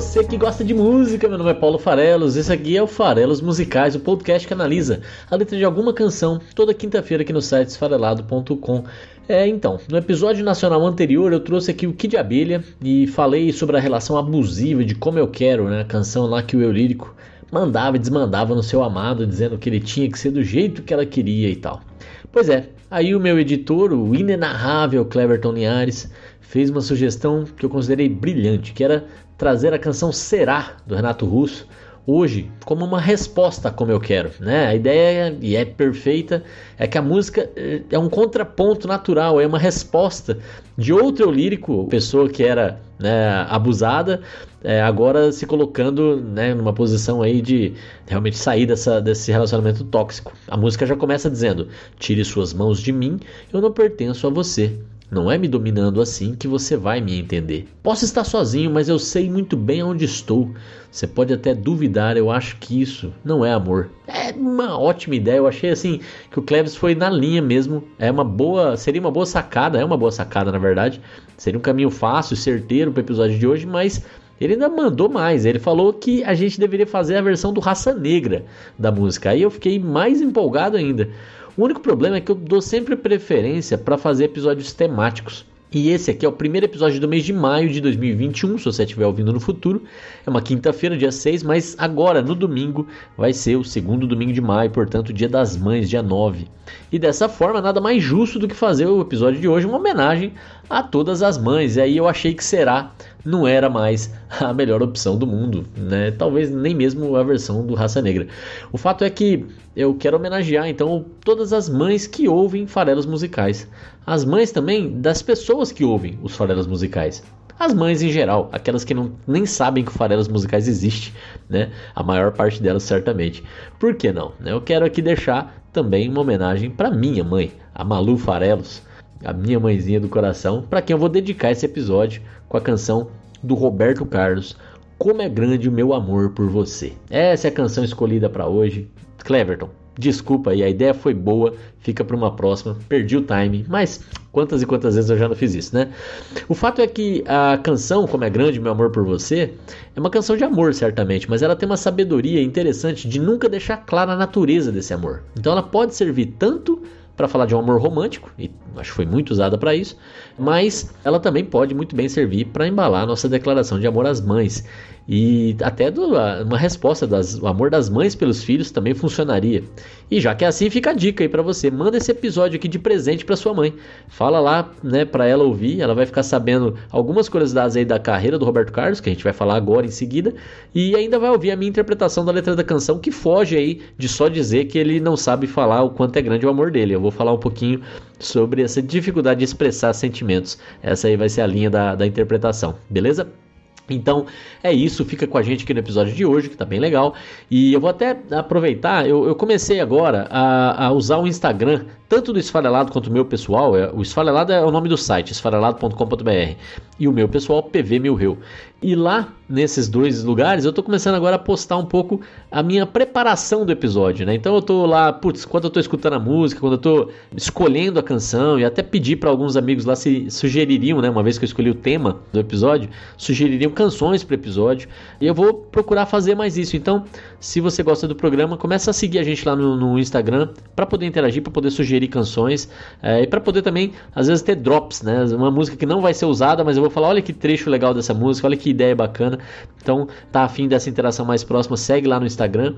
Você que gosta de música, meu nome é Paulo Farelos, esse aqui é o Farelos Musicais, o podcast que analisa a letra de alguma canção toda quinta-feira aqui no site esfarelado.com. É, então, no episódio nacional anterior eu trouxe aqui o Kid Abelha e falei sobre a relação abusiva de Como Eu Quero, né, a canção lá que o eu lírico mandava e desmandava no seu amado, dizendo que ele tinha que ser do jeito que ela queria e tal. Pois é, aí o meu editor, o inenarrável Cleverton Linhares, fez uma sugestão que eu considerei brilhante, que era trazer a canção Será, do Renato Russo, hoje como uma resposta como eu quero. Né? A ideia, e é perfeita, é que a música eh, é um contraponto natural, é uma resposta de outro lírico, pessoa que era né, abusada, é, agora se colocando né, numa posição aí de realmente sair dessa, desse relacionamento tóxico. A música já começa dizendo: Tire suas mãos de mim, eu não pertenço a você. Não é me dominando assim que você vai me entender. Posso estar sozinho, mas eu sei muito bem onde estou. Você pode até duvidar, eu acho que isso não é amor. É uma ótima ideia. Eu achei assim que o Cleves foi na linha mesmo. É uma boa, seria uma boa sacada, é uma boa sacada na verdade. Seria um caminho fácil, certeiro para o episódio de hoje, mas ele ainda mandou mais. Ele falou que a gente deveria fazer a versão do Raça Negra da música. Aí eu fiquei mais empolgado ainda. O único problema é que eu dou sempre preferência para fazer episódios temáticos. E esse aqui é o primeiro episódio do mês de maio de 2021, se você estiver ouvindo no futuro. É uma quinta-feira, dia 6, mas agora, no domingo, vai ser o segundo domingo de maio, portanto, dia das mães, dia 9. E dessa forma, nada mais justo do que fazer o episódio de hoje uma homenagem a todas as mães. E aí eu achei que será não era mais a melhor opção do mundo, né? Talvez nem mesmo a versão do Raça Negra. O fato é que eu quero homenagear então todas as mães que ouvem farelos musicais, as mães também das pessoas que ouvem os farelos musicais. As mães em geral, aquelas que não, nem sabem que o Farelos Musicais existe, né? A maior parte delas certamente. Por que não? Eu quero aqui deixar também uma homenagem para minha mãe, a Malu Farelos, a minha mãezinha do coração, para quem eu vou dedicar esse episódio com a canção do Roberto Carlos, Como é Grande o Meu Amor por Você. Essa é a canção escolhida para hoje. Cleverton, desculpa aí, a ideia foi boa, fica para uma próxima. Perdi o time, mas quantas e quantas vezes eu já não fiz isso, né? O fato é que a canção Como é Grande o Meu Amor por Você é uma canção de amor, certamente, mas ela tem uma sabedoria interessante de nunca deixar clara a natureza desse amor. Então ela pode servir tanto para falar de um amor romântico, e acho que foi muito usada para isso, mas ela também pode muito bem servir para embalar nossa declaração de amor às mães. E até do, uma resposta do amor das mães pelos filhos também funcionaria. E já que é assim, fica a dica aí para você. Manda esse episódio aqui de presente para sua mãe. Fala lá, né, para ela ouvir. Ela vai ficar sabendo algumas curiosidades aí da carreira do Roberto Carlos, que a gente vai falar agora em seguida. E ainda vai ouvir a minha interpretação da letra da canção, que foge aí de só dizer que ele não sabe falar o quanto é grande o amor dele. Eu vou falar um pouquinho sobre essa dificuldade de expressar sentimentos. Essa aí vai ser a linha da, da interpretação, beleza? Então é isso, fica com a gente aqui no episódio de hoje, que tá bem legal. E eu vou até aproveitar, eu, eu comecei agora a, a, usar o Instagram, tanto do Esfarelado quanto o meu pessoal. É, o Esfarelado é o nome do site, esfarelado.com.br. E o meu pessoal, PV Milreu. E lá, nesses dois lugares, eu tô começando agora a postar um pouco a minha preparação do episódio, né? Então eu tô lá, putz, quando eu tô escutando a música, quando eu tô escolhendo a canção, e até pedi para alguns amigos lá se sugeririam, né? Uma vez que eu escolhi o tema do episódio, sugeririam canções para episódio. E eu vou procurar fazer mais isso. Então, se você gosta do programa, começa a seguir a gente lá no, no Instagram para poder interagir, para poder sugerir canções é, e para poder também, às vezes, ter drops, né? Uma música que não vai ser usada, mas eu vou falar: olha que trecho legal dessa música, olha que ideia bacana. Então, tá afim dessa interação mais próxima, segue lá no Instagram.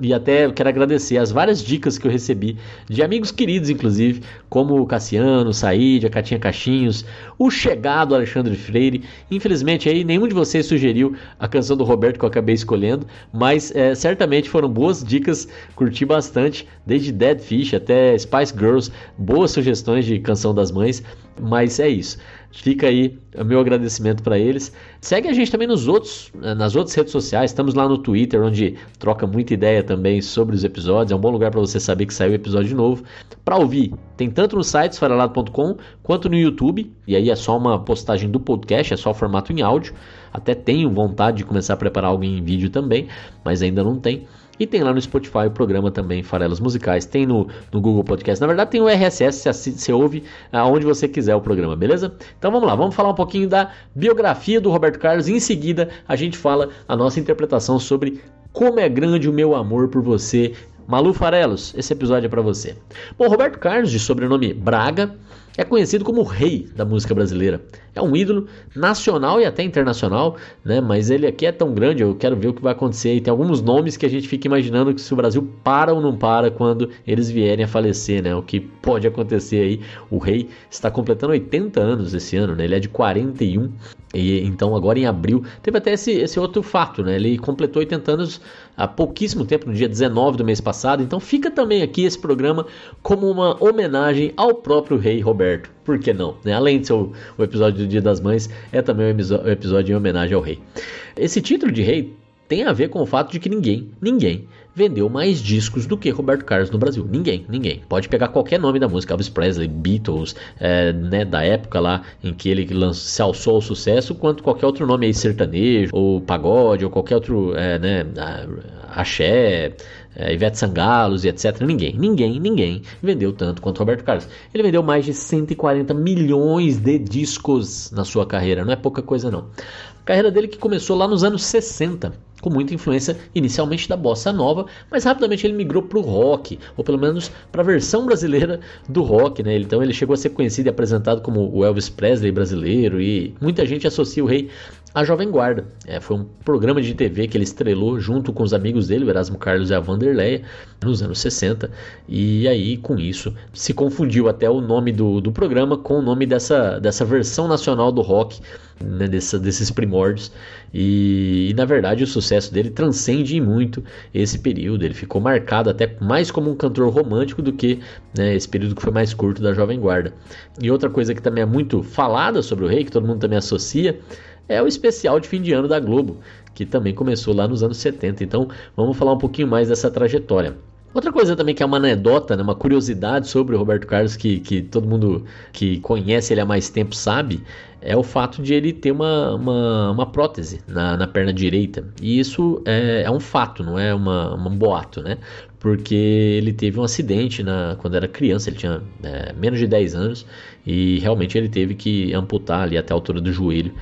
E até quero agradecer as várias dicas que eu recebi de amigos queridos, inclusive, como o Cassiano, o Said, a Catinha Cachinhos, o chegado Alexandre Freire. Infelizmente, aí nenhum de vocês sugeriu a canção do Roberto que eu acabei escolhendo, mas é, certamente foram boas dicas, curti bastante, desde Dead Fish até Spice Girls, boas sugestões de canção das mães. Mas é isso. Fica aí o meu agradecimento para eles. Segue a gente também nos outros, eh, nas outras redes sociais. Estamos lá no Twitter, onde troca muita ideia também sobre os episódios. É um bom lugar para você saber que saiu episódio novo. Para ouvir, tem tanto no site esfarelado.com quanto no YouTube. E aí é só uma postagem do podcast, é só o formato em áudio. Até tenho vontade de começar a preparar algo em vídeo também, mas ainda não tem. E tem lá no Spotify o programa também, Farelas Musicais. Tem no, no Google Podcast. Na verdade, tem o RSS, você, você ouve aonde você quiser o programa, beleza? Então vamos lá, vamos falar um pouquinho da biografia do Roberto Carlos. E em seguida, a gente fala a nossa interpretação sobre como é grande o meu amor por você. Malu Farelos, esse episódio é para você. Bom, Roberto Carlos, de sobrenome Braga, é conhecido como o rei da música brasileira. É um ídolo nacional e até internacional, né? Mas ele aqui é tão grande, eu quero ver o que vai acontecer. E tem alguns nomes que a gente fica imaginando que se o Brasil para ou não para quando eles vierem a falecer, né? O que pode acontecer aí. O rei está completando 80 anos esse ano, né? Ele é de 41 e então agora em abril teve até esse, esse outro fato, né? Ele completou 80 anos há pouquíssimo tempo, no dia 19 do mês passado. Então fica também aqui esse programa como uma homenagem ao próprio rei Roberto. Por que não? Né? Além de ser o, o, episódio do Dia das Mães, é também o episódio em homenagem ao rei. Esse título de rei tem a ver com o fato de que ninguém, ninguém vendeu mais discos do que Roberto Carlos no Brasil. Ninguém, ninguém. Pode pegar qualquer nome da música, Elvis Presley, Beatles, é, né, da época lá em que ele lançou, se alçou ao sucesso, quanto qualquer outro nome aí sertanejo, ou pagode, ou qualquer outro, é, né, axé, é, Ivete Sangalos e etc. Ninguém, ninguém, ninguém vendeu tanto quanto Roberto Carlos. Ele vendeu mais de 140 milhões de discos na sua carreira, não é pouca coisa não. Carreira dele que começou lá nos anos 60 com muita influência inicialmente da bossa nova, mas rapidamente ele migrou para o rock, ou pelo menos para a versão brasileira do rock, né? Então ele chegou a ser conhecido e apresentado como o Elvis Presley brasileiro e muita gente associa o rei à Jovem Guarda. É, foi um programa de TV que ele estrelou junto com os amigos dele, o Erasmo Carlos e a Vanderleia, nos anos 60, e aí com isso se confundiu até o nome do, do programa com o nome dessa, dessa versão nacional do rock, né, dessa, desses primórdios, e, e na verdade o sucesso sucesso dele transcende muito esse período. Ele ficou marcado até mais como um cantor romântico do que né, esse período que foi mais curto da Jovem Guarda. E outra coisa que também é muito falada sobre o rei, que todo mundo também associa, é o especial de fim de ano da Globo, que também começou lá nos anos 70. Então vamos falar um pouquinho mais dessa trajetória. Outra coisa também que é uma anedota, né, uma curiosidade sobre o Roberto Carlos que, que todo mundo que conhece ele há mais tempo sabe, é o fato de ele ter uma, uma, uma prótese na, na, perna direita. E isso é, é um fato, não é uma, um boato, né? Porque ele teve um acidente na, quando era criança, ele tinha é, menos de 10 anos e realmente ele teve que amputar ali até a altura do joelho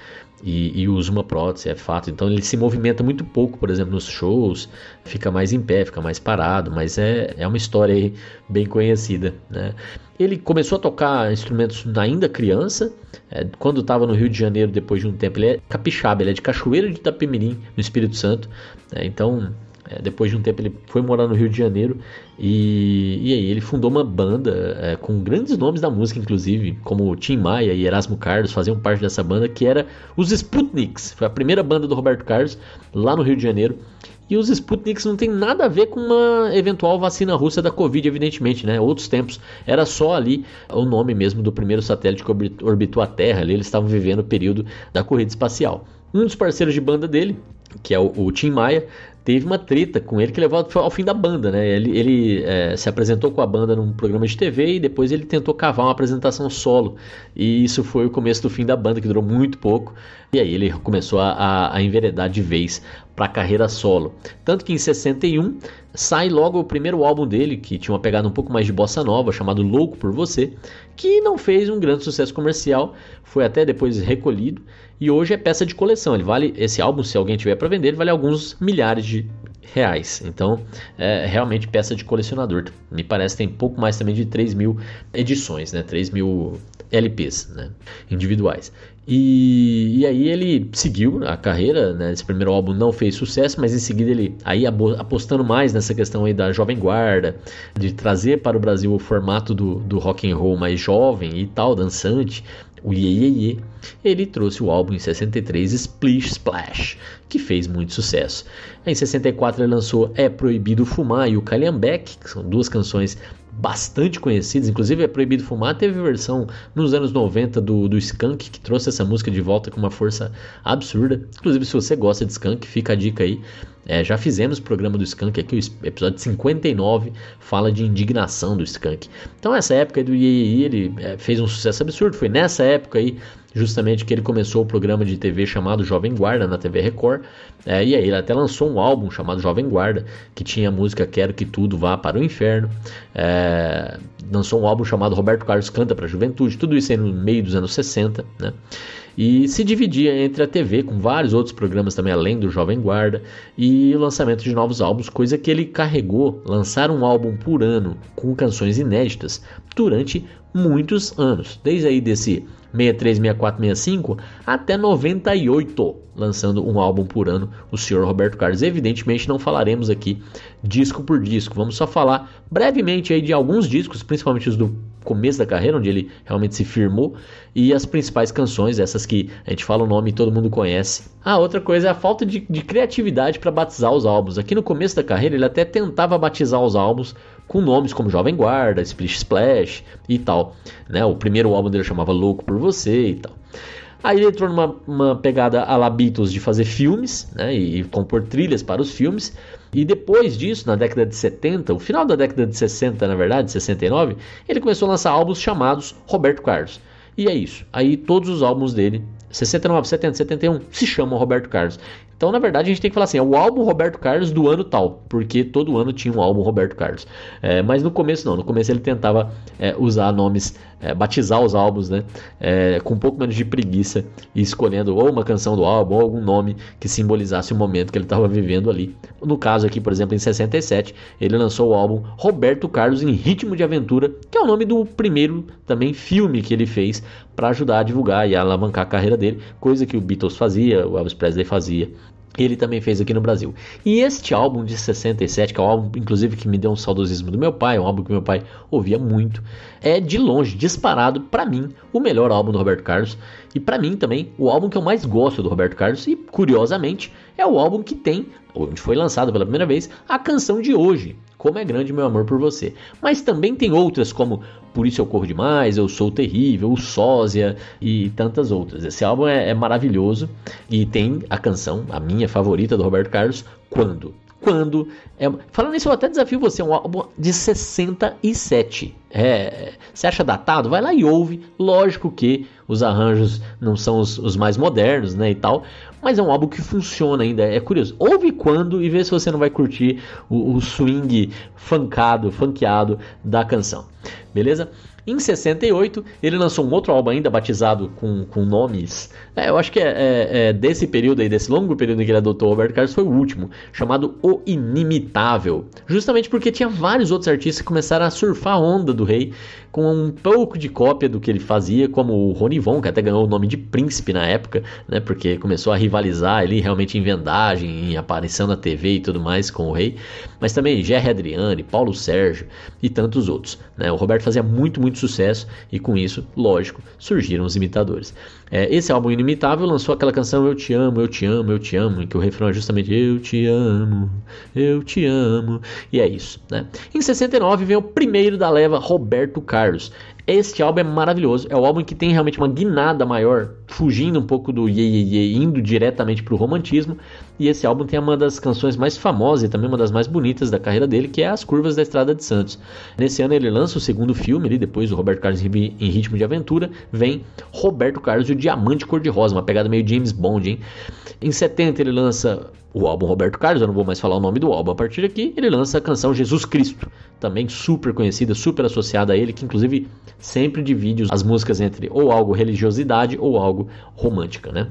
e, e, usa uma prótese, é fato. Então ele se movimenta muito pouco, por exemplo, nos shows, fica mais em pé, fica mais parado, mas é, é uma história aí bem conhecida. Né? Ele começou a tocar instrumentos ainda criança, é, quando estava no Rio de Janeiro, depois de um tempo, ele é capixaba, ele é de Cachoeira de Itapemirim, no Espírito Santo. É, então é, depois de um tempo ele foi morar no Rio de Janeiro e, e aí ele fundou uma banda é, com grandes nomes da música, inclusive, como Tim Maia e Erasmo Carlos faziam parte dessa banda, que era os Sputniks. Foi a primeira banda do Roberto Carlos lá no Rio de Janeiro. E os Sputniks não tem nada a ver com uma eventual vacina russa da Covid, evidentemente, né? Outros tempos era só ali o nome mesmo do primeiro satélite que orbitou a Terra. Ali eles estavam vivendo o período da corrida espacial. Um dos parceiros de banda dele, que é o, o Tim Maia, teve uma treta com ele que levou ao fim da banda, né? Ele, ele é, se apresentou com a banda num programa de TV e depois ele tentou cavar uma apresentação solo. E isso foi o começo do fim da banda, que durou muito pouco. E aí ele começou a, a, enveredar de vez para a carreira solo. Tanto que em 61 sai logo o primeiro álbum dele, que tinha uma pegada um pouco mais de bossa nova, chamado Louco por Você, que não fez um grande sucesso comercial, foi até depois recolhido e hoje é peça de coleção. Ele vale esse álbum, se alguém tiver para vender, vale alguns milhares de reais. Então, é realmente peça de colecionador. Me parece tem pouco mais também de 3 mil edições, né? 3 mil LPs né? individuais. E, e, aí ele seguiu a carreira, né? Esse primeiro álbum não fez sucesso, mas em seguida ele aí apostando mais nessa questão aí da jovem guarda, de trazer para o Brasil o formato do, do rock and roll mais jovem e tal, dançante o Ye Ye Ye, ele trouxe o álbum em 63 Splish Splash, que fez muito sucesso. Em 64 ele lançou É Proibido Fumar e o Calhambeck, que são duas canções bastante conhecidas, inclusive é Proibido Fumar, teve versão nos anos 90 do, do Skank, que trouxe essa música de volta com uma força absurda. Inclusive, se você gosta de Skank, fica a dica aí. É, já fizemos o programa do Skank aqui, o episódio 59 fala de indignação do Skank. Então, essa época do Iê ele é, fez um sucesso absurdo. Foi nessa época aí, justamente, que ele começou o programa de TV chamado Jovem Guarda na TV Record. É, e aí, ele até lançou um álbum chamado Jovem Guarda, que tinha a música Quero Que Tudo Vá para o Inferno. É, lançou um álbum chamado Roberto Carlos Canta para a Juventude. Tudo isso aí no meio dos anos 60, né? E se dividia entre a TV com vários outros programas também além do Jovem Guarda e o lançamento de novos álbuns, coisa que ele carregou, lançar um álbum por ano com canções inéditas durante muitos anos, desde aí desse 63, 64, 65 até 98, lançando um álbum por ano, o senhor Roberto Carlos. Evidentemente não falaremos aqui disco por disco, vamos só falar brevemente aí de alguns discos, principalmente os do começo da carreira, onde ele realmente se firmou, e as principais canções, essas que a gente fala o nome e todo mundo conhece. Ah, outra coisa é a falta de, de criatividade para batizar os álbuns. Aqui no começo da carreira ele até tentava batizar os álbuns com nomes como Jovem Guarda, Splish Splash e tal. Né? O primeiro álbum dele chamava Louco por Você e tal. Aí ele entrou numa pegada a la Beatles de fazer filmes né, e compor trilhas para os filmes. E depois disso, na década de 70, o final da década de 60, na verdade, 69, ele começou a lançar álbuns chamados Roberto Carlos. E é isso. Aí todos os álbuns dele, 69, 70, 71, se chamam Roberto Carlos. Então, na verdade, a gente tem que falar assim: é o álbum Roberto Carlos do ano tal, porque todo ano tinha um álbum Roberto Carlos. É, mas no começo, não. No começo ele tentava é, usar nomes, é, batizar os álbuns, né? É, com um pouco menos de preguiça e escolhendo ou uma canção do álbum ou algum nome que simbolizasse o momento que ele estava vivendo ali. No caso aqui, por exemplo, em 67, ele lançou o álbum Roberto Carlos em Ritmo de Aventura, que é o nome do primeiro também filme que ele fez para ajudar a divulgar e alavancar a carreira dele, coisa que o Beatles fazia, o Elvis Presley fazia ele também fez aqui no Brasil. E este álbum de 67, que é um álbum, inclusive, que me deu um saudosismo do meu pai, um álbum que meu pai ouvia muito, é de longe, disparado, para mim, o melhor álbum do Roberto Carlos. E para mim também, o álbum que eu mais gosto do Roberto Carlos. E, curiosamente, é o álbum que tem, onde foi lançado pela primeira vez, a canção de hoje, Como é Grande Meu Amor por Você. Mas também tem outras, como Por Isso Eu Corro Demais, Eu Sou Terrível, O Sósia e tantas outras. Esse álbum é, é maravilhoso e tem a canção, a minha favorita do Roberto Carlos, Quando quando. É, falando nisso, eu até desafio você, um álbum de 67. É, você acha datado? Vai lá e ouve. Lógico que os arranjos não são os, os, mais modernos, né? E tal. Mas é um álbum que funciona ainda. É curioso. Ouve quando e vê se você não vai curtir o, o swing funkado, funkeado da canção. Beleza? Em 68, ele lançou um outro álbum ainda batizado com, com nomes. É, eu acho que é, é, é, desse período aí, desse longo período em que ele adotou o Roberto Carlos, foi o último, chamado O Inimitável. Justamente porque tinha vários outros artistas que começaram a surfar a onda do rei com um pouco de cópia do que ele fazia, como o Rony Von, que até ganhou o nome de príncipe na época, né? Porque começou a rivalizar ali realmente em vendagem, em aparição na TV e tudo mais com o rei. Mas também Jerry Adriane, Paulo Sérgio e tantos outros. Né? O Roberto fazia muito, muito sucesso e com isso, lógico, surgiram os imitadores. É, esse álbum Inimitável lançou aquela canção Eu Te Amo, Eu Te Amo, Eu Te Amo, em que o refrão é justamente Eu Te Amo, Eu Te Amo, e é isso. Né? Em 69 vem o primeiro da leva, Roberto Carlos. Este álbum é maravilhoso. É o álbum que tem realmente uma guinada maior, fugindo um pouco do ye, ye, ye indo diretamente para o romantismo. E esse álbum tem uma das canções mais famosas e também uma das mais bonitas da carreira dele, que é As Curvas da Estrada de Santos. Nesse ano ele lança o segundo filme, ali, depois do Roberto Carlos em Ritmo de Aventura, vem Roberto Carlos e o Diamante Cor-de-Rosa, uma pegada meio James Bond, hein? Em 70 ele lança o álbum Roberto Carlos, eu não vou mais falar o nome do álbum a partir daqui, ele lança a canção Jesus Cristo, também super conhecida, super associada a ele, que inclusive sempre divide as músicas entre ou algo religiosidade ou algo romântica, né?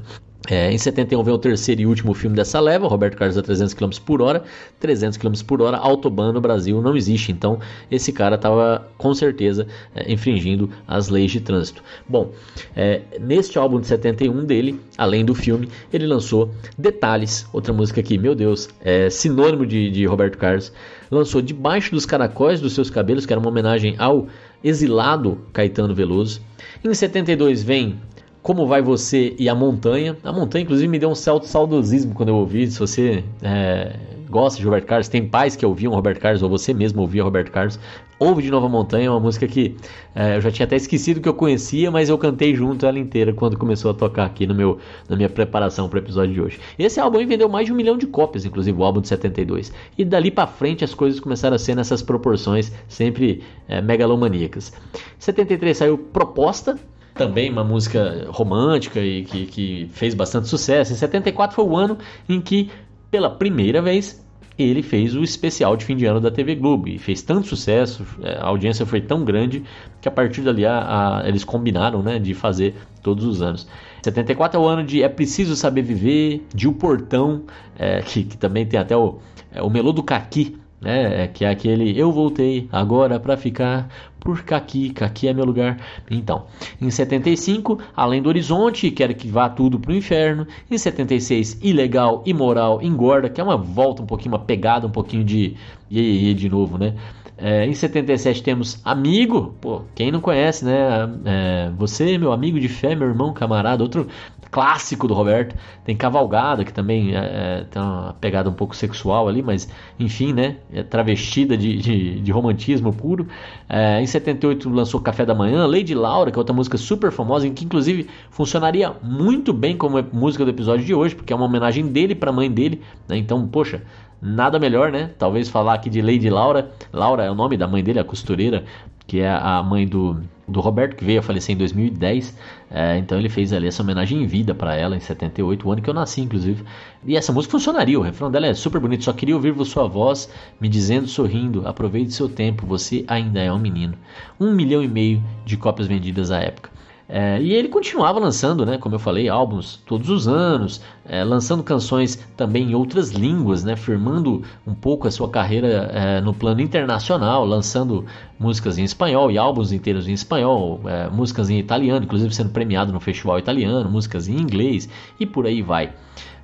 É, em 71 vem o terceiro e último filme dessa leva, Roberto Carlos a 300 km por hora, 300 km por hora, autobahn no Brasil não existe, então esse cara estava com certeza é, infringindo as leis de trânsito. Bom, é, neste álbum de 71 dele, além do filme, ele lançou Detalhes, outra música aqui, meu Deus, é sinônimo de, de Roberto Carlos, lançou Debaixo dos Caracóis dos Seus Cabelos, que era uma homenagem ao exilado Caetano Veloso. Em 72 vem Como Vai Você e A Montanha. A Montanha, inclusive, me deu um certo saudosismo quando eu ouvi. Se você é, gosta de Roberto Carlos, tem pais que ouviam Roberto Carlos, ou você mesmo ouvia Roberto Carlos, ouve de Nova Montanha, é uma música que é, eu já tinha até esquecido que eu conhecia, mas eu cantei junto ela inteira quando começou a tocar aqui no meu, na minha preparação para o episódio de hoje. Esse álbum vendeu mais de um milhão de cópias, inclusive o álbum de 72. E dali para frente as coisas começaram a ser nessas proporções sempre é, megalomaníacas. Em 73 saiu Proposta, também uma música romântica e que, que fez bastante sucesso. Em 74 foi o ano em que, pela primeira vez, ele fez o especial de fim de ano da TV Globo e fez tanto sucesso, é, a audiência foi tão grande que a partir dali a, a, eles combinaram né, de fazer todos os anos. 74 é o ano de É Preciso Saber Viver, de O Portão, é, que, que, também tem até o, é, o Melô do Caqui, né? Que é aquele eu voltei agora para ficar por Caqui, Caqui é meu lugar. Então, em 75, Além do Horizonte, quero que vá tudo pro inferno. Em 76, Ilegal, Imoral, Engorda, que é uma volta um pouquinho, uma pegada um pouquinho de iê, de novo, né? É, em 77 temos Amigo, pô, quem não conhece, né? É, você, meu amigo de fé, meu irmão, camarada, outro clássico do Roberto. Tem Cavalgada, que também é, é, tem uma pegada um pouco sexual ali, mas enfim, né? É travestida de, de, de romantismo puro. É, em 78 lançou Café da Manhã, Lady Laura, que é outra música super famosa, em que inclusive funcionaria muito bem como música do episódio de hoje, porque é uma homenagem dele para a mãe dele. Né? Então, poxa, nada melhor, né? Talvez falar aqui de Lady Laura. Laura é o nome da mãe dele, a costureira, que é a mãe do, do Roberto, que veio a falecer em 2010. É, então ele fez ali essa homenagem em vida para ela em 78, o ano que eu nasci, inclusive. E essa música funcionaria, o refrão dela é super bonito. Só queria ouvir sua voz me dizendo, sorrindo: aproveite seu tempo, você ainda é um menino. Um milhão e meio de cópias vendidas à época. É, e ele continuava lançando, né, como eu falei, álbuns todos os anos, é, lançando canções também em outras línguas, né, firmando um pouco a sua carreira é, no plano internacional, lançando músicas em espanhol e álbuns inteiros em espanhol, é, músicas em italiano, inclusive sendo premiado no festival italiano, músicas em inglês e por aí vai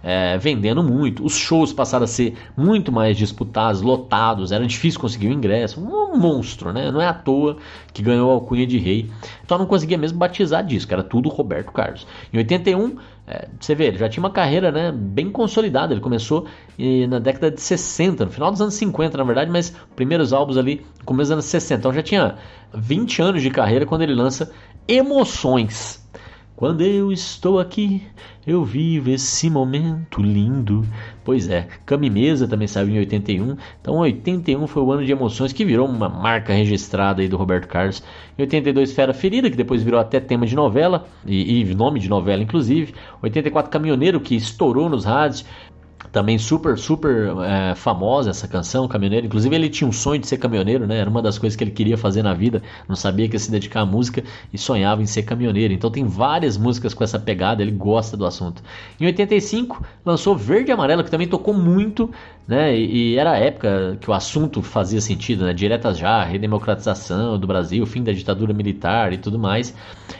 é, vendendo muito. Os shows passaram a ser muito mais disputados, lotados, era difícil conseguir o ingresso. Um monstro, né? Não é à toa que ganhou a alcunha de rei. Então não conseguia mesmo batizar disco, era tudo Roberto Carlos. Em 81, é, você vê, ele já tinha uma carreira né, bem consolidada. Ele começou e, na década de 60, no final dos anos 50, na verdade, mas primeiros álbuns ali começo dos anos 60. Então já tinha 20 anos de carreira quando ele lança Emoções. Quando eu estou aqui, eu vivo esse momento lindo. Pois é, Cami Mesa também saiu em 81. Então 81 foi o ano de emoções que virou uma marca registrada aí do Roberto Carlos. Em 82 Fera Ferida, que depois virou até tema de novela e, e nome de novela inclusive. 84 Caminhoneiro, que estourou nos rádios. Também super, super é, famosa essa canção, Caminhoneiro. Inclusive, ele tinha um sonho de ser caminhoneiro, né? Era uma das coisas que ele queria fazer na vida. Não sabia que ia se dedicar à música e sonhava em ser caminhoneiro. Então, tem várias músicas com essa pegada. Ele gosta do assunto. Em 85, lançou Verde e Amarelo, que também tocou muito, né? E, e era a época que o assunto fazia sentido, né? Diretas já, redemocratização do Brasil, fim da ditadura militar e tudo mais.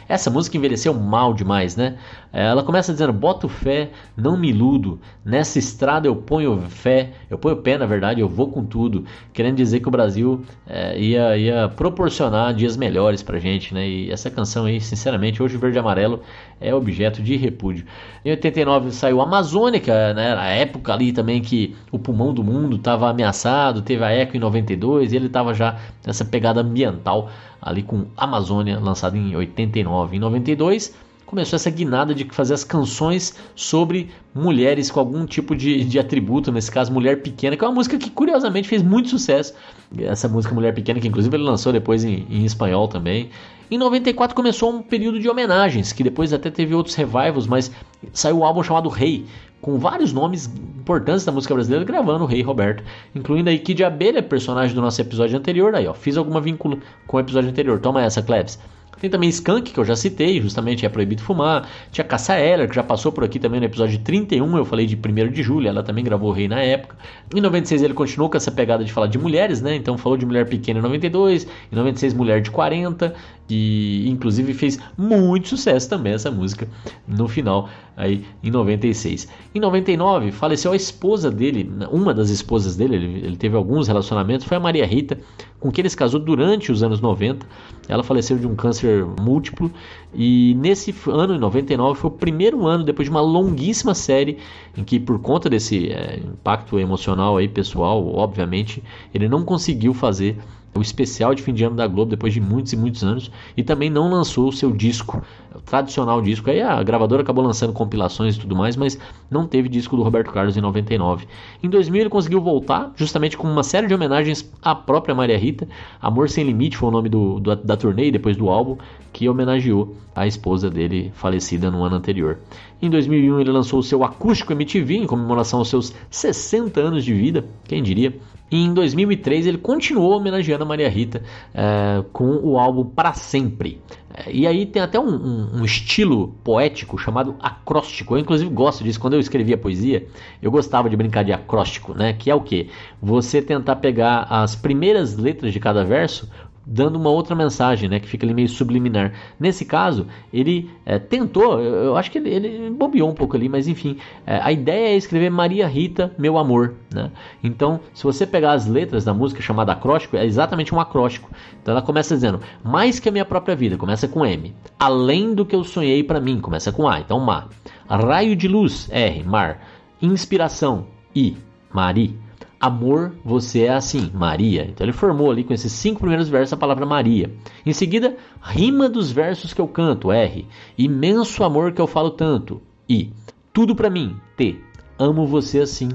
Essa música envelheceu mal demais, né? Ela começa dizendo: Boto fé, não me iludo. Nessa estrada eu ponho fé, eu ponho pé, na verdade, eu vou com tudo. Querendo dizer que o Brasil é, ia, ia proporcionar dias melhores pra gente, né? E essa canção aí, sinceramente, hoje Verde e Amarelo é objeto de repúdio. Em 89 saiu Amazônica, né? A época ali também que o pulmão do mundo estava ameaçado. Teve a Eco em 92 e ele estava já nessa pegada ambiental ali com Amazônia, lançado em 89. Em 92 começou essa guinada de fazer as canções sobre mulheres com algum tipo de, de atributo, nesse caso Mulher Pequena, que é uma música que curiosamente fez muito sucesso. Essa música Mulher Pequena, que inclusive ele lançou depois em, em espanhol também. Em 94 começou um período de homenagens, que depois até teve outros revivals, mas saiu um álbum chamado Rei, com vários nomes importantes da música brasileira gravando o Rei Roberto, incluindo aí Kid Abelha, personagem do nosso episódio anterior. Aí, ó, fiz alguma vínculo com o episódio anterior. Toma essa, Klebs. Tem também Skunk, que eu já citei, justamente é proibido fumar. Tinha Cassia Eller, que já passou por aqui também no episódio 31, eu falei de 1 de julho, ela também gravou o Rei na época. Em 96 ele continuou com essa pegada de falar de mulheres, né? Então falou de mulher pequena em 92, em 96 mulher de 40, que inclusive fez muito sucesso também essa música no final aí em 96. Em 99 faleceu a esposa dele, uma das esposas dele, ele, ele, teve alguns relacionamentos, foi a Maria Rita, com quem ele se casou durante os anos 90. Ela faleceu de um câncer múltiplo e nesse ano, em 99, foi o primeiro ano depois de uma longuíssima série em que por conta desse é, impacto emocional aí pessoal, obviamente, ele não conseguiu fazer o especial de fim de ano da Globo depois de muitos e muitos anos e também não lançou o seu disco, o tradicional disco. Aí a gravadora acabou lançando compilações e tudo mais, mas não teve disco do Roberto Carlos em 99. Em 2000 ele conseguiu voltar, justamente com uma série de homenagens à própria Maria Rita. Amor Sem Limite foi o nome do, do da turnê depois do álbum, que homenageou a esposa dele falecida no ano anterior. Em 2001 ele lançou o seu acústico MTV em comemoração aos seus 60 anos de vida, quem diria. E em 2003 ele continuou homenageando a Maria Rita é, com o álbum Para Sempre. É, e aí tem até um, um, um, estilo poético chamado acróstico. Eu inclusive gosto disso. Quando eu escrevia poesia, eu gostava de brincar de acróstico, né? Que é o que? Você tentar pegar as primeiras letras de cada verso, dando uma outra mensagem, né, que fica ali meio subliminar. Nesse caso, ele é, tentou, eu, eu, acho que ele, ele bobeou um pouco ali, mas enfim, é, a ideia é escrever Maria Rita, meu amor, né? Então, se você pegar as letras da música chamada acróstico, é exatamente um acróstico. Então ela começa dizendo, mais que a minha própria vida, começa com M. Além do que eu sonhei para mim, começa com A, então Ma. Raio de luz, R, mar. Inspiração, I, Mari. Amor, você é assim, Maria. Então ele formou ali com esses cinco primeiros versos a palavra Maria. Em seguida, rima dos versos que eu canto, R. Imenso amor que eu falo tanto, I. Tudo para mim, T. Amo você assim,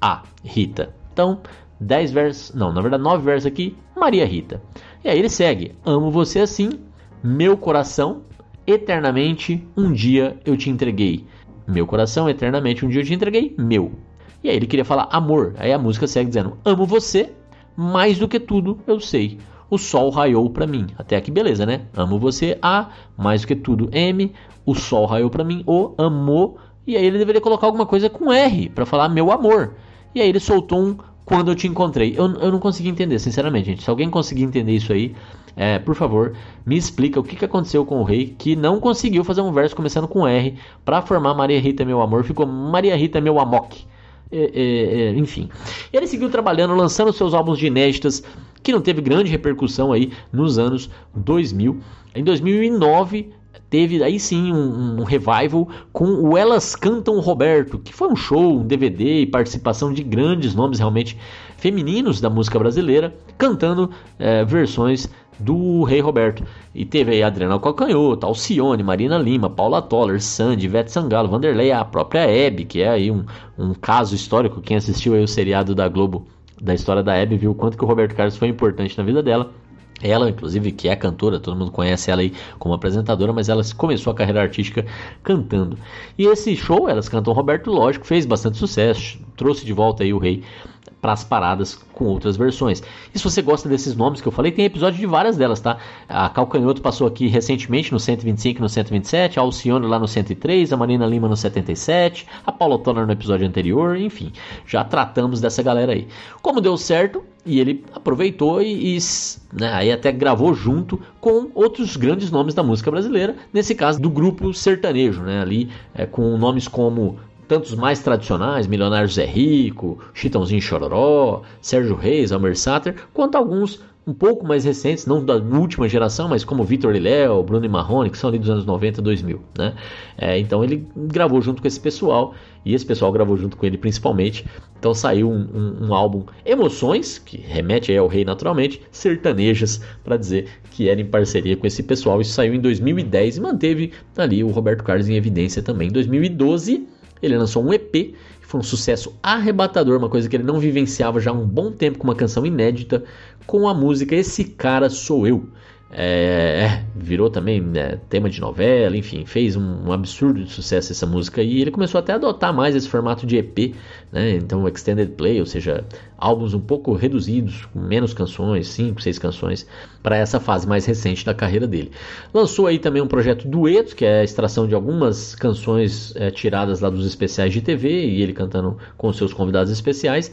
A. Rita. Então, dez versos, não, na verdade nove versos aqui, Maria Rita. E aí ele segue: Amo você assim, meu coração, eternamente um dia eu te entreguei. Meu coração, eternamente um dia eu te entreguei, meu. E aí ele queria falar amor. Aí a música segue dizendo: Amo você, mais do que tudo eu sei. O sol raiou para mim. Até aqui beleza, né? Amo você, A, mais do que tudo M. O sol raiou para mim, O, amor. E aí ele deveria colocar alguma coisa com R para falar meu amor. E aí ele soltou um quando eu te encontrei. Eu, eu não consegui entender, sinceramente, gente. Se alguém conseguir entender isso aí, é, por favor, me explica o que, que aconteceu com o rei que não conseguiu fazer um verso começando com R para formar Maria Rita meu amor. Ficou Maria Rita meu amok. É, é, é, enfim. Ele seguiu trabalhando, lançando seus álbuns de inéditas, que não teve grande repercussão aí nos anos 2000. Em 2009 teve aí sim um, um, revival com o Elas Cantam Roberto, que foi um show, um DVD e participação de grandes nomes realmente femininos da música brasileira, cantando é, versões do Rei Roberto. E teve aí Adriana Calcanhoto, Alcione, Marina Lima, Paula Toller, Sandy, Ivete Sangalo, Vanderlei, a própria Hebe, que é aí um, um caso histórico. Quem assistiu aí o seriado da Globo da história da Hebe viu o quanto que o Roberto Carlos foi importante na vida dela. Ela, inclusive, que é cantora, todo mundo conhece ela aí como apresentadora, mas ela começou a carreira artística cantando. E esse show, elas cantam Roberto, lógico, fez bastante sucesso, trouxe de volta aí o rei para as paradas com outras versões. E se você gosta desses nomes que eu falei, tem episódio de várias delas, tá? A Calcanhoto passou aqui recentemente no 125 e no 127, a Alcione lá no 103, a Marina Lima no 77, a Paula Toner no episódio anterior, enfim, já tratamos dessa galera aí. Como deu certo, e ele aproveitou e, e né, aí até gravou junto com outros grandes nomes da música brasileira, nesse caso do grupo sertanejo, né, ali é, com nomes como tantos mais tradicionais, Milionários é Rico, Chitãozinho Chororó, Sérgio Reis, Almer Sater, quanto alguns um pouco mais recentes, não da última geração, mas como Vitor e Léo, Bruno e Marrone, que são ali dos anos 90 2000, né? É, então ele gravou junto com esse pessoal, e esse pessoal gravou junto com ele principalmente, então saiu um, um, um álbum Emoções, que remete ao rei naturalmente, sertanejas, para dizer que era em parceria com esse pessoal, isso saiu em 2010 e manteve ali o Roberto Carlos em evidência também. Em 2012 ele lançou um EP, que foi um sucesso arrebatador, uma coisa que ele não vivenciava já há um bom tempo com uma canção inédita, com a música Esse Cara Sou Eu. É, é, virou também né, tema de novela, enfim, fez um, um, absurdo de sucesso essa música e ele começou até a adotar mais esse formato de EP, né, então extended play, ou seja, álbuns um pouco reduzidos, com menos canções, 5, 6 canções, para essa fase mais recente da carreira dele. Lançou aí também um projeto dueto, que é a extração de algumas canções é, tiradas lá dos especiais de TV e ele cantando com seus convidados especiais.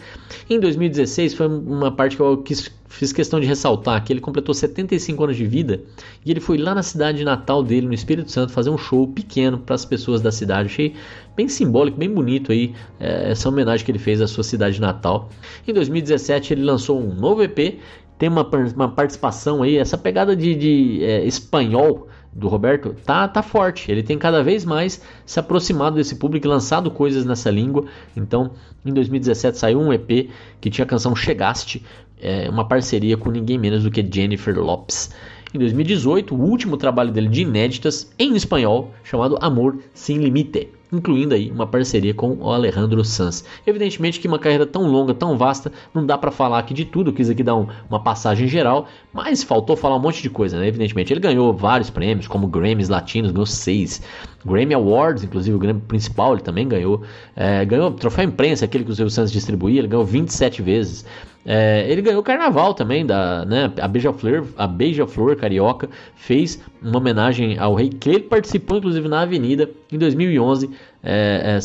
Em 2016 foi uma parte que eu quis fiz questão de ressaltar que ele completou 75 anos de vida e ele foi lá na cidade natal dele, no Espírito Santo, fazer um show pequeno para as pessoas da cidade. Achei bem simbólico, bem bonito aí é, essa homenagem que ele fez à sua cidade natal. Em 2017 ele lançou um novo EP, tem uma, uma participação aí, essa pegada de, de é, espanhol do Roberto tá, tá forte. Ele tem cada vez mais se aproximado desse público e lançado coisas nessa língua. Então, em 2017 saiu um EP que tinha a canção Chegaste, é, uma parceria com ninguém menos do que Jennifer Lopes. Em 2018, o último trabalho dele de inéditas em espanhol, chamado Amor Sem Limite incluindo aí uma parceria com o Alejandro Sanz. Evidentemente que uma carreira tão longa, tão vasta, não dá para falar aqui de tudo, quis aqui dar um, uma passagem geral, mas faltou falar um monte de coisa, né? Evidentemente, ele ganhou vários prêmios, como Grammys Latinos, ganhou seis, Grammy Awards, inclusive o Grammy principal ele também ganhou, é, ganhou troféu imprensa, aquele que o Silvio Santos distribuía, ele ganhou 27 vezes. É, ele ganhou o carnaval também, da, né, a Beija-Flor, a Beija-Flor Carioca fez uma homenagem ao rei, que ele participou inclusive na Avenida em 2011. É, é,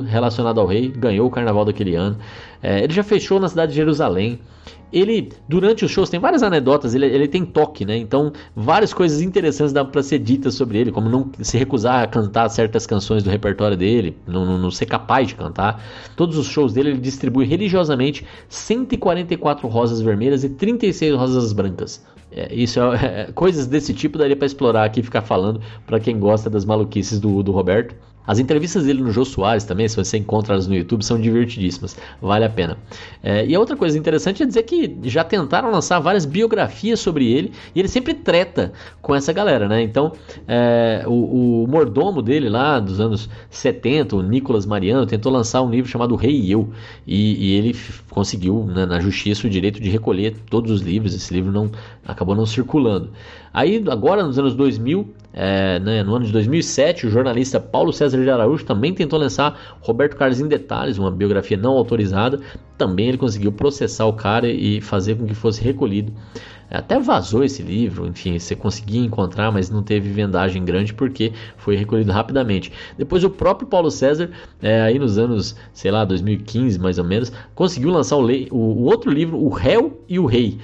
relacionado ao rei, ganhou o carnaval daquele ano. É, ele já fechou na cidade de Jerusalém ele, durante os shows, tem várias anedotas, ele, ele tem toque, né? Então, várias coisas interessantes dá para ser ditas sobre ele, como não se recusar a cantar certas canções do repertório dele, não, não, não ser capaz de cantar. Todos os shows dele, ele distribui religiosamente 144 rosas vermelhas e 36 rosas brancas. É, isso é, é, coisas desse tipo daria para explorar aqui ficar falando para quem gosta das maluquices do, do Roberto. As entrevistas dele no Jô Soares também, se você encontra elas no YouTube, são divertidíssimas, vale a pena. É, e a outra coisa interessante é dizer que já tentaram lançar várias biografias sobre ele e ele sempre treta com essa galera, né? Então, é, o, o, mordomo dele lá dos anos 70, o Nicolas Mariano, tentou lançar um livro chamado Rei e Eu e, e ele conseguiu né, na justiça o direito de recolher todos os livros. Esse livro não acabou não circulando. Aí, agora nos anos 2000, é, né, no ano de 2007, o jornalista Paulo César de Araújo também tentou lançar Roberto Carlos em Detalhes, uma biografia não autorizada. Também ele conseguiu processar o cara e fazer com que fosse recolhido. Até vazou esse livro, enfim, você conseguia encontrar, mas não teve vendagem grande porque foi recolhido rapidamente. Depois o próprio Paulo César, é, aí nos anos, sei lá, 2015 mais ou menos, conseguiu lançar o, o, o outro livro, O Réu e o Rei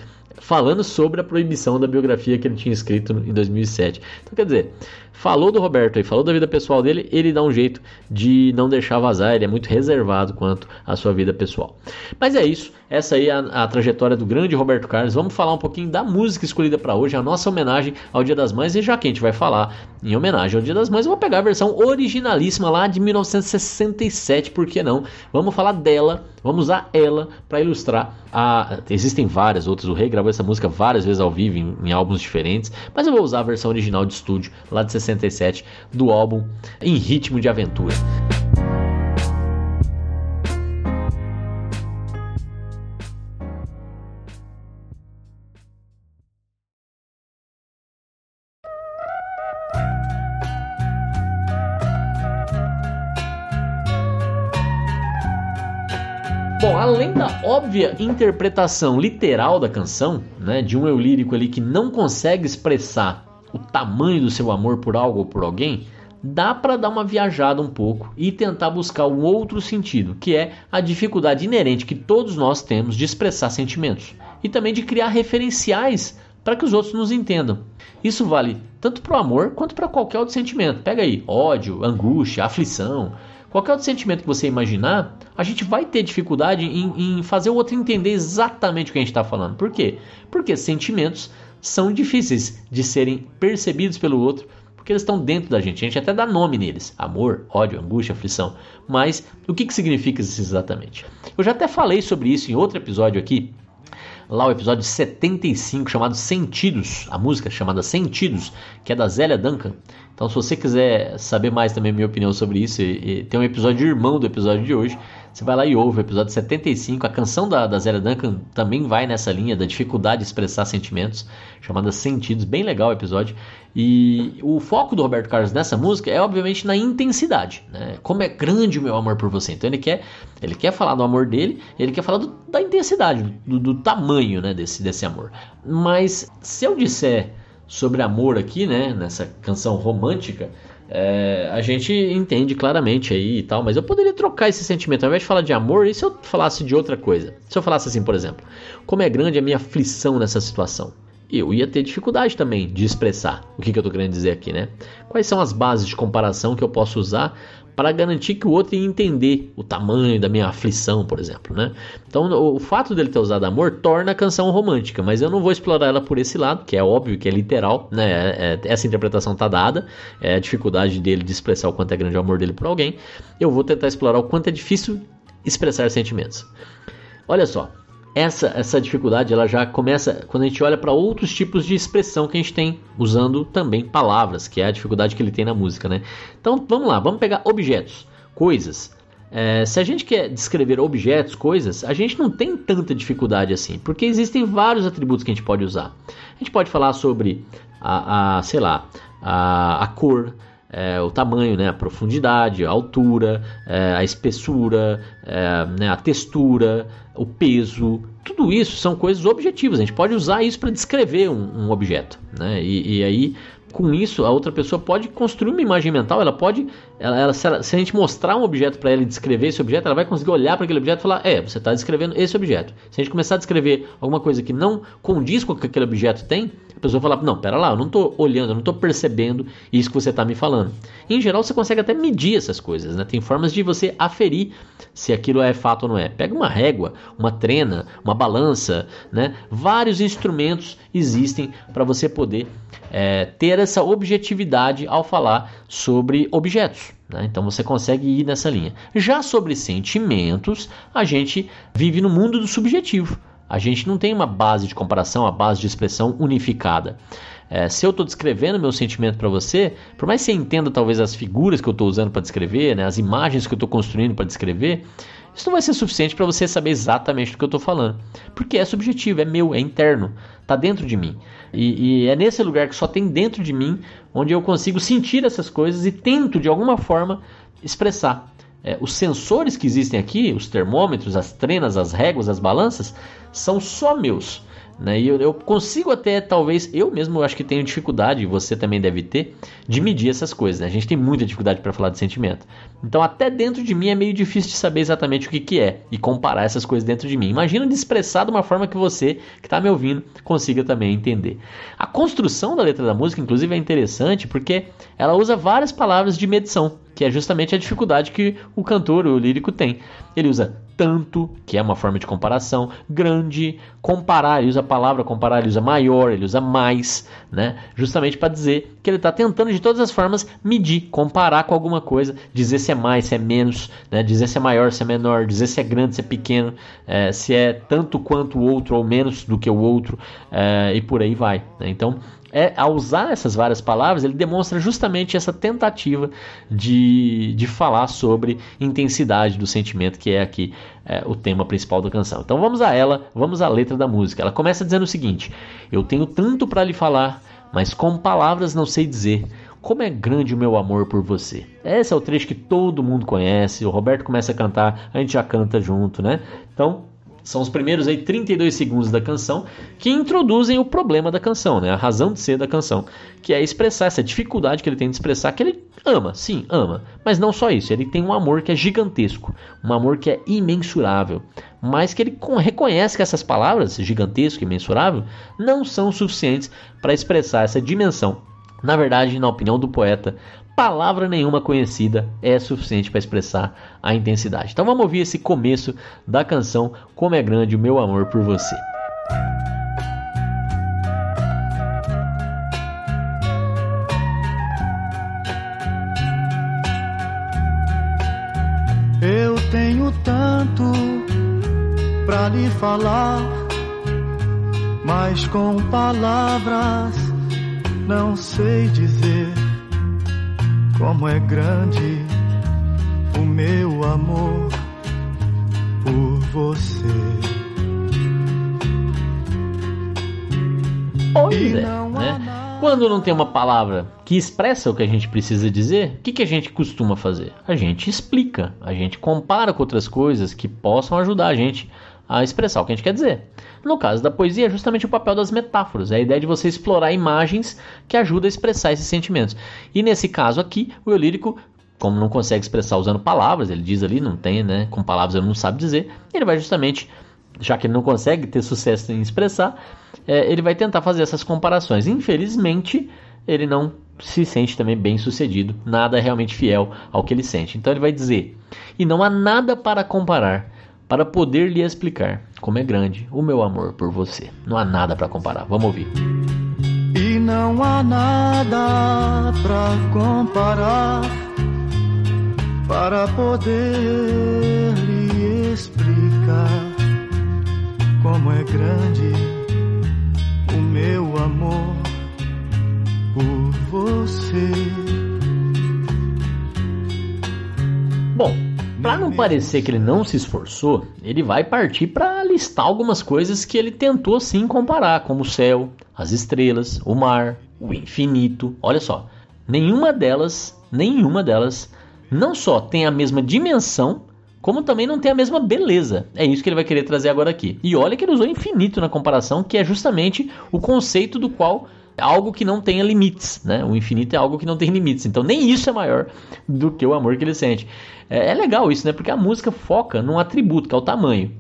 falando sobre a proibição da biografia que ele tinha escrito em 2007. Então, quer dizer, falou do Roberto aí, falou da vida pessoal dele, ele dá um jeito de não deixar vazar, ele é muito reservado quanto à sua vida pessoal. Mas é isso, essa aí é a, a trajetória do grande Roberto Carlos. Vamos falar um pouquinho da música escolhida para hoje, a nossa homenagem ao Dia das Mães, e já que a gente vai falar em homenagem ao Dia das Mães, eu vou pegar a versão originalíssima lá de 1967, por que não? Vamos falar dela, vamos usar ela para ilustrar a... Existem várias outras, o Rei gravou essa música várias vezes ao vivo, em, em álbuns diferentes, mas eu vou usar a versão original de estúdio, lá de 67 67 do álbum Em Ritmo de Aventura. Bom, além da óbvia interpretação literal da canção, né, de um eu lírico ali que não consegue expressar o tamanho do seu amor por algo ou por alguém, dá para dar uma viajada um pouco e tentar buscar um outro sentido, que é a dificuldade inerente que todos nós temos de expressar sentimentos e também de criar referenciais para que os outros nos entendam. Isso vale tanto para o amor quanto para qualquer outro sentimento. Pega aí, ódio, angústia, aflição, qualquer outro sentimento que você imaginar, a gente vai ter dificuldade em, em fazer o outro entender exatamente o que a gente está falando. Por quê? Porque sentimentos são difíceis de serem percebidos pelo outro, porque eles estão dentro da gente. A gente até dá nome neles: amor, ódio, angústia, aflição. Mas o que, que significa isso exatamente? Eu já até falei sobre isso em outro episódio aqui, lá o episódio 75 chamado Sentidos, a música chamada Sentidos, que é da Zélia Duncan. Então, se você quiser saber mais também minha opinião sobre isso, e, e, tem um episódio irmão do episódio de hoje, você vai lá e ouve o episódio 75. A canção da, da Zélia Duncan também vai nessa linha da dificuldade de expressar sentimentos, chamada Sentidos. Bem legal o episódio. E o foco do Roberto Carlos nessa música é, obviamente, na intensidade. Né? Como é grande o meu amor por você. Então ele quer, ele quer falar do amor dele, ele quer falar do, da intensidade, do, do tamanho né, desse, desse amor. Mas se eu disser sobre amor aqui, né, nessa canção romântica, é, a gente entende claramente aí e tal, mas eu poderia trocar esse sentimento. Ao invés de falar de amor, e se eu falasse de outra coisa? Se eu falasse assim, por exemplo, como é grande a minha aflição nessa situação? Eu ia ter dificuldade também de expressar o que, que eu estou querendo dizer aqui, né? Quais são as bases de comparação que eu posso usar para garantir que o outro ia entender o tamanho da minha aflição, por exemplo, né? Então, o fato dele ter usado amor torna a canção romântica, mas eu não vou explorar ela por esse lado, que é óbvio que é literal, né? É, é, essa interpretação tá dada, é a dificuldade dele de expressar o quanto é grande o amor dele por alguém. Eu vou tentar explorar o quanto é difícil expressar sentimentos. Olha só, essa, essa dificuldade ela já começa quando a gente olha para outros tipos de expressão que a gente tem usando também palavras, que é a dificuldade que ele tem na música, né? Então vamos lá, vamos pegar objetos, coisas. É, se a gente quer descrever objetos, coisas, a gente não tem tanta dificuldade assim, porque existem vários atributos que a gente pode usar. A gente pode falar sobre a, a sei lá, a, a cor, é, o tamanho, né, a profundidade, a altura, é, a espessura, é, né, a textura, o peso, tudo isso são coisas objetivas. A gente pode usar isso para descrever um, um objeto, né? E, e, aí com isso a outra pessoa pode construir uma imagem mental. Ela pode, ela, ela, se, ela, se, a gente mostrar um objeto para ela e descrever esse objeto, ela vai conseguir olhar para aquele objeto e falar: é, você está descrevendo esse objeto. Se a gente começar a descrever alguma coisa que não condiz com o que aquele objeto tem, a pessoa fala: não, pera lá, eu não estou olhando, eu não estou percebendo isso que você está me falando. E, em geral, você consegue até medir essas coisas, né? Tem formas de você aferir se aquilo é fato ou não é. Pega uma régua, uma trena, uma balança, né? Vários instrumentos existem para você poder é, ter essa objetividade ao falar sobre objetos. Né? Então você consegue ir nessa linha. Já sobre sentimentos, a gente vive no mundo do subjetivo. A gente não tem uma base de comparação, uma base de expressão unificada. É, se eu estou descrevendo meu sentimento para você, por mais que você entenda talvez as figuras que eu estou usando para descrever, né, as imagens que eu estou construindo para descrever, isso não vai ser suficiente para você saber exatamente do que eu estou falando, porque é subjetivo, é meu, é interno, está dentro de mim. E, e, é nesse lugar que só tem dentro de mim onde eu consigo sentir essas coisas e tento de alguma forma expressar. É, os sensores que existem aqui, os termômetros, as trenas, as réguas, as balanças, são só meus. Né? E eu, eu, consigo até, talvez, eu mesmo acho que tenho dificuldade, você também deve ter, de medir essas coisas. Né? A gente tem muita dificuldade para falar de sentimento. Então, até dentro de mim é meio difícil de saber exatamente o que, que é e comparar essas coisas dentro de mim. Imagina de expressar de uma forma que você, que está me ouvindo, consiga também entender. A construção da letra da música, inclusive, é interessante porque ela usa várias palavras de medição que é justamente a dificuldade que o cantor, o lírico, tem. Ele usa tanto, que é uma forma de comparação, grande, comparar, ele usa a palavra comparar, ele usa maior, ele usa mais, né? Justamente para dizer que ele está tentando de todas as formas medir, comparar com alguma coisa, dizer se é mais, se é menos, né? dizer se é maior, se é menor, dizer se é grande, se é pequeno, é, se é tanto quanto o outro ou menos do que o outro, é, e por aí vai. Né? Então, é, ao usar essas várias palavras, ele demonstra justamente essa tentativa de, de falar sobre intensidade do sentimento, que é aqui é, o tema principal da canção. Então vamos a ela, vamos à letra da música. Ela começa dizendo o seguinte: Eu tenho tanto para lhe falar, mas com palavras não sei dizer. Como é grande o meu amor por você. Esse é o trecho que todo mundo conhece. O Roberto começa a cantar, a gente já canta junto, né? Então, são os primeiros aí 32 segundos da canção que introduzem o problema da canção, né? A razão de ser da canção, que é expressar essa dificuldade que ele tem de expressar que ele ama, sim, ama, mas não só isso, ele tem um amor que é gigantesco, um amor que é imensurável, mas que ele reconhece que essas palavras, gigantesco e imensurável, não são suficientes para expressar essa dimensão. Na verdade, na opinião do poeta, palavra nenhuma conhecida é suficiente para expressar a intensidade. Então vamos ouvir esse começo da canção Como é Grande o Meu Amor por Você. Eu tenho tanto para lhe falar, mas com palavras não sei dizer como é grande o meu amor por você. Pois é, né? Quando não tem uma palavra que expressa o que a gente precisa dizer, o que, que a gente costuma fazer? A gente explica, a gente compara com outras coisas que possam ajudar a gente a expressar o que a gente quer dizer. No caso da poesia, é justamente o papel das metáforas, é a ideia de você explorar imagens que ajudam a expressar esses sentimentos. E nesse caso aqui, o eu lírico, como não consegue expressar usando palavras, ele diz ali, não tem, né? Com palavras ele não sabe dizer, ele vai justamente, já que ele não consegue ter sucesso em expressar, é, ele vai tentar fazer essas comparações. Infelizmente, ele não se sente também bem sucedido, nada é realmente fiel ao que ele sente. Então ele vai dizer: E não há nada para comparar para poder lhe explicar como é grande o meu amor por você. Não há nada para comparar. Vamos ouvir. E não há nada para comparar para poder lhe explicar como é grande o meu amor por você. Bom, para não parecer que ele não se esforçou, ele vai partir para listar algumas coisas que ele tentou sim comparar, como o céu, as estrelas, o mar, o infinito. Olha só, nenhuma delas, nenhuma delas não só tem a mesma dimensão, como também não tem a mesma beleza. É isso que ele vai querer trazer agora aqui. E olha que ele usou infinito na comparação, que é justamente o conceito do qual algo que não tenha limites, né? O infinito é algo que não tem limites. Então nem isso é maior do que o amor que ele sente. É, é legal isso, né? Porque a música foca num atributo que é o tamanho.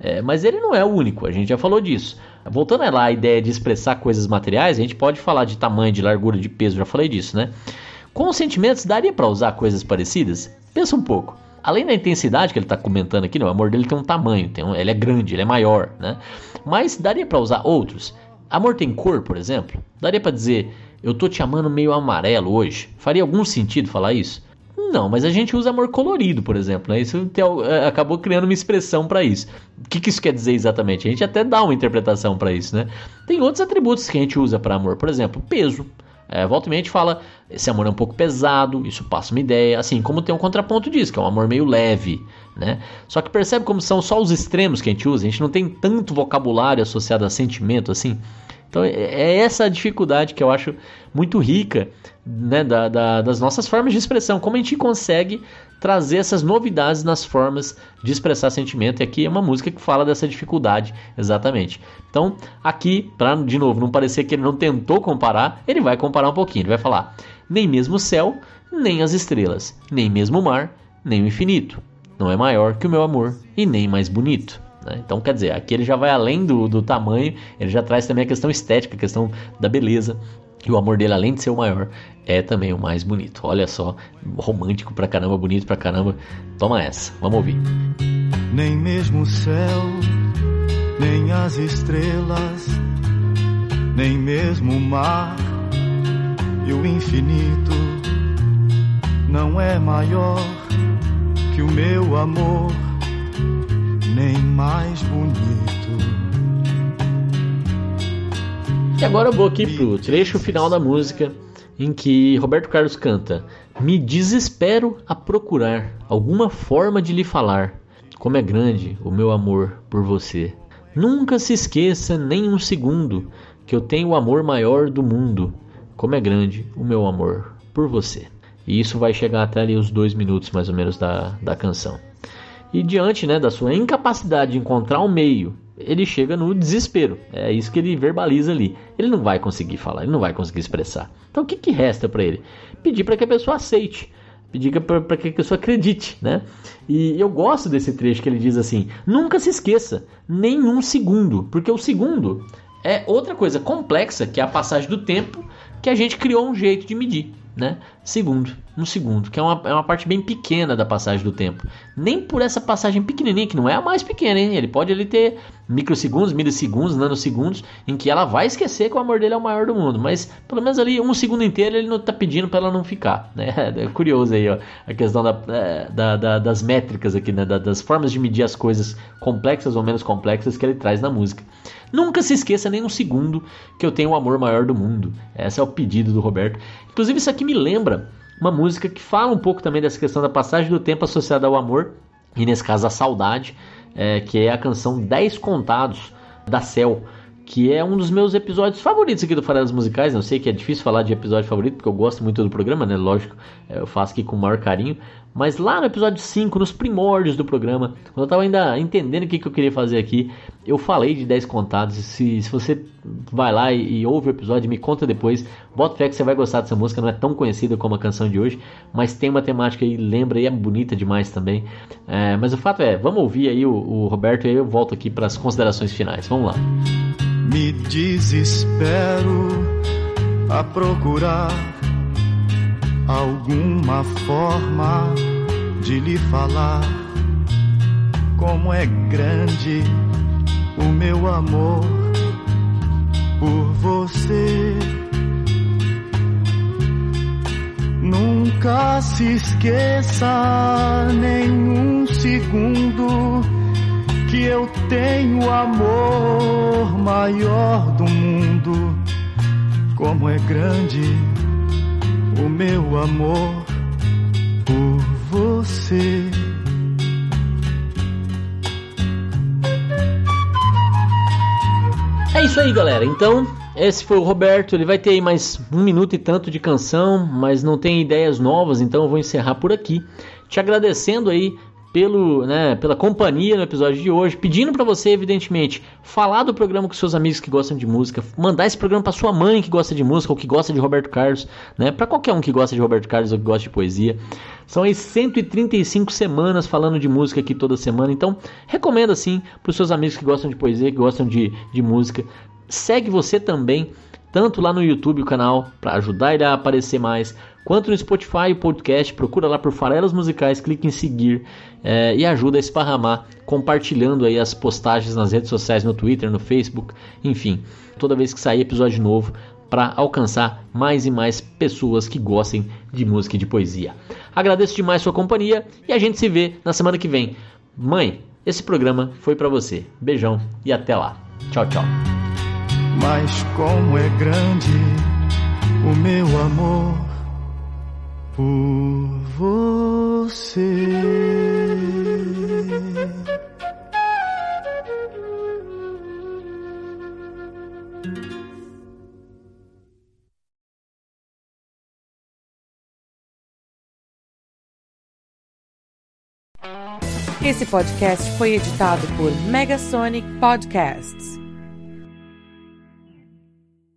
É, mas ele não é o único, a gente já falou disso. Voltando lá à ideia de expressar coisas materiais, a gente pode falar de tamanho, de largura, de peso, já falei disso, né? Com os sentimentos, daria para usar coisas parecidas? Pensa um pouco. Além da intensidade que ele está comentando aqui, o amor dele tem um tamanho, tem um, ele é grande, ele é maior, né? Mas daria para usar outros. Amor tem cor, por exemplo? Daria para dizer, eu tô te amando meio amarelo hoje? Faria algum sentido falar isso? Não, mas a gente usa amor colorido, por exemplo. Né? Isso é, acabou criando uma expressão para isso. O que, que, isso quer dizer exatamente? A gente até dá uma interpretação para isso, né? Tem outros atributos que a gente usa para amor, por exemplo, peso. É, volta e meia a gente fala, esse amor é um pouco pesado, isso passa uma ideia, assim como tem um contraponto disso, que é um amor meio leve, né? Só que percebe como são só os extremos que a gente usa, a gente não tem tanto vocabulário associado a sentimento assim. Então é, é essa dificuldade que eu acho muito rica né, da, da, das nossas formas de expressão, como a gente consegue trazer essas novidades nas formas de expressar sentimento. E aqui é uma música que fala dessa dificuldade exatamente. Então, aqui, para de novo não parecer que ele não tentou comparar, ele vai comparar um pouquinho. Ele vai falar: nem mesmo o céu, nem as estrelas, nem mesmo o mar, nem o infinito. Não é maior que o meu amor e nem mais bonito. Né? Então, quer dizer, aqui ele já vai além do, do tamanho, ele já traz também a questão estética, a questão da beleza. E o amor dele, além de ser o maior, é também o mais bonito. Olha só, romântico pra caramba, bonito pra caramba. Toma essa, vamos ouvir. Nem mesmo o céu, nem as estrelas, nem mesmo o mar e o infinito não é maior que o meu amor nem mais bonito. E agora eu vou aqui pro trecho final da música em que Roberto Carlos canta: Me desespero a procurar alguma forma de lhe falar como é grande o meu amor por você. Nunca se esqueça nem um segundo que eu tenho o amor maior do mundo. Como é grande o meu amor por você. E isso vai chegar até ali os dois minutos mais ou menos da, da canção. E diante né, da sua incapacidade de encontrar um meio, ele chega no desespero. É isso que ele verbaliza ali. Ele não vai conseguir falar, ele não vai conseguir expressar. Então o que, que resta para ele? Pedir para que a pessoa aceite. Pedir para que a pessoa acredite, né? E eu gosto desse trecho que ele diz assim: nunca se esqueça, nem um segundo, porque o segundo é outra coisa complexa que é a passagem do tempo que a gente criou um jeito de medir né? Segundo, um segundo, que é uma, é uma parte bem pequena da passagem do tempo. Nem por essa passagem pequenininha, que não é a mais pequena, hein? Ele pode ele ter microsegundos, milissegundos, nanosegundos, em que ela vai esquecer que o amor dele é o maior do mundo. Mas pelo menos ali um segundo inteiro ele não tá pedindo para ela não ficar, né? É curioso aí, ó, a questão da, é, da, da, das métricas aqui, né? das formas de medir as coisas complexas ou menos complexas que ele traz na música. Nunca se esqueça nem um segundo que eu tenho o amor maior do mundo. Esse é o pedido do Roberto. Inclusive, isso aqui me lembra uma música que fala um pouco também dessa questão da passagem do tempo associada ao amor, e nesse caso a saudade, é, que é a canção 10 Contados da Cell, que é um dos meus episódios favoritos aqui do Farelas Musicais. Eu sei que é difícil falar de episódio favorito, porque eu gosto muito do programa, né? Lógico, é, eu faço aqui com o maior carinho. Mas lá no episódio 5, nos primórdios do programa, quando eu tava ainda entendendo o que, que eu queria fazer aqui, eu falei de 10 contados. Se, se você vai lá e, e ouve o episódio, me conta depois. Bota fé que você vai gostar dessa música, não é tão conhecida como a canção de hoje, mas tem uma temática aí, lembra e é bonita demais também. É, mas o fato é, vamos ouvir aí o, o Roberto e aí eu volto aqui para as considerações finais. Vamos lá me desespero a procurar alguma forma de lhe falar como é grande o meu amor por você. Nunca se esqueça nenhum segundo que eu tenho o amor maior do mundo. Como é grande o meu amor por você. É isso aí, galera. Então, esse foi o Roberto. Ele vai ter aí mais um minuto e tanto de canção, mas não tem ideias novas, então eu vou encerrar por aqui. Te agradecendo aí pelo, né, pela companhia no episódio de hoje, pedindo para você, evidentemente, falar do programa com seus amigos que gostam de música, mandar esse programa para sua mãe que gosta de música ou que gosta de Roberto Carlos, né, para qualquer um que gosta de Roberto Carlos ou que gosta de poesia. São aí 135 semanas falando de música aqui toda semana, então recomendo assim para os seus amigos que gostam de poesia, que gostam de, de música. Segue você também tanto lá no YouTube o canal para ajudar ele a aparecer mais, quanto no Spotify o podcast. Procura lá por Farelas Musicais, clique em seguir é, e ajuda a esparramar, compartilhando aí as postagens nas redes sociais, no Twitter, no Facebook, enfim, toda vez que sair episódio novo para alcançar mais e mais pessoas que gostem de música e de poesia. Agradeço demais sua companhia e a gente se vê na semana que vem. Mãe, esse programa foi para você. Beijão e até lá. Tchau, tchau. Mas como é grande o meu amor por você. Esse podcast foi editado por Megasonic Podcasts.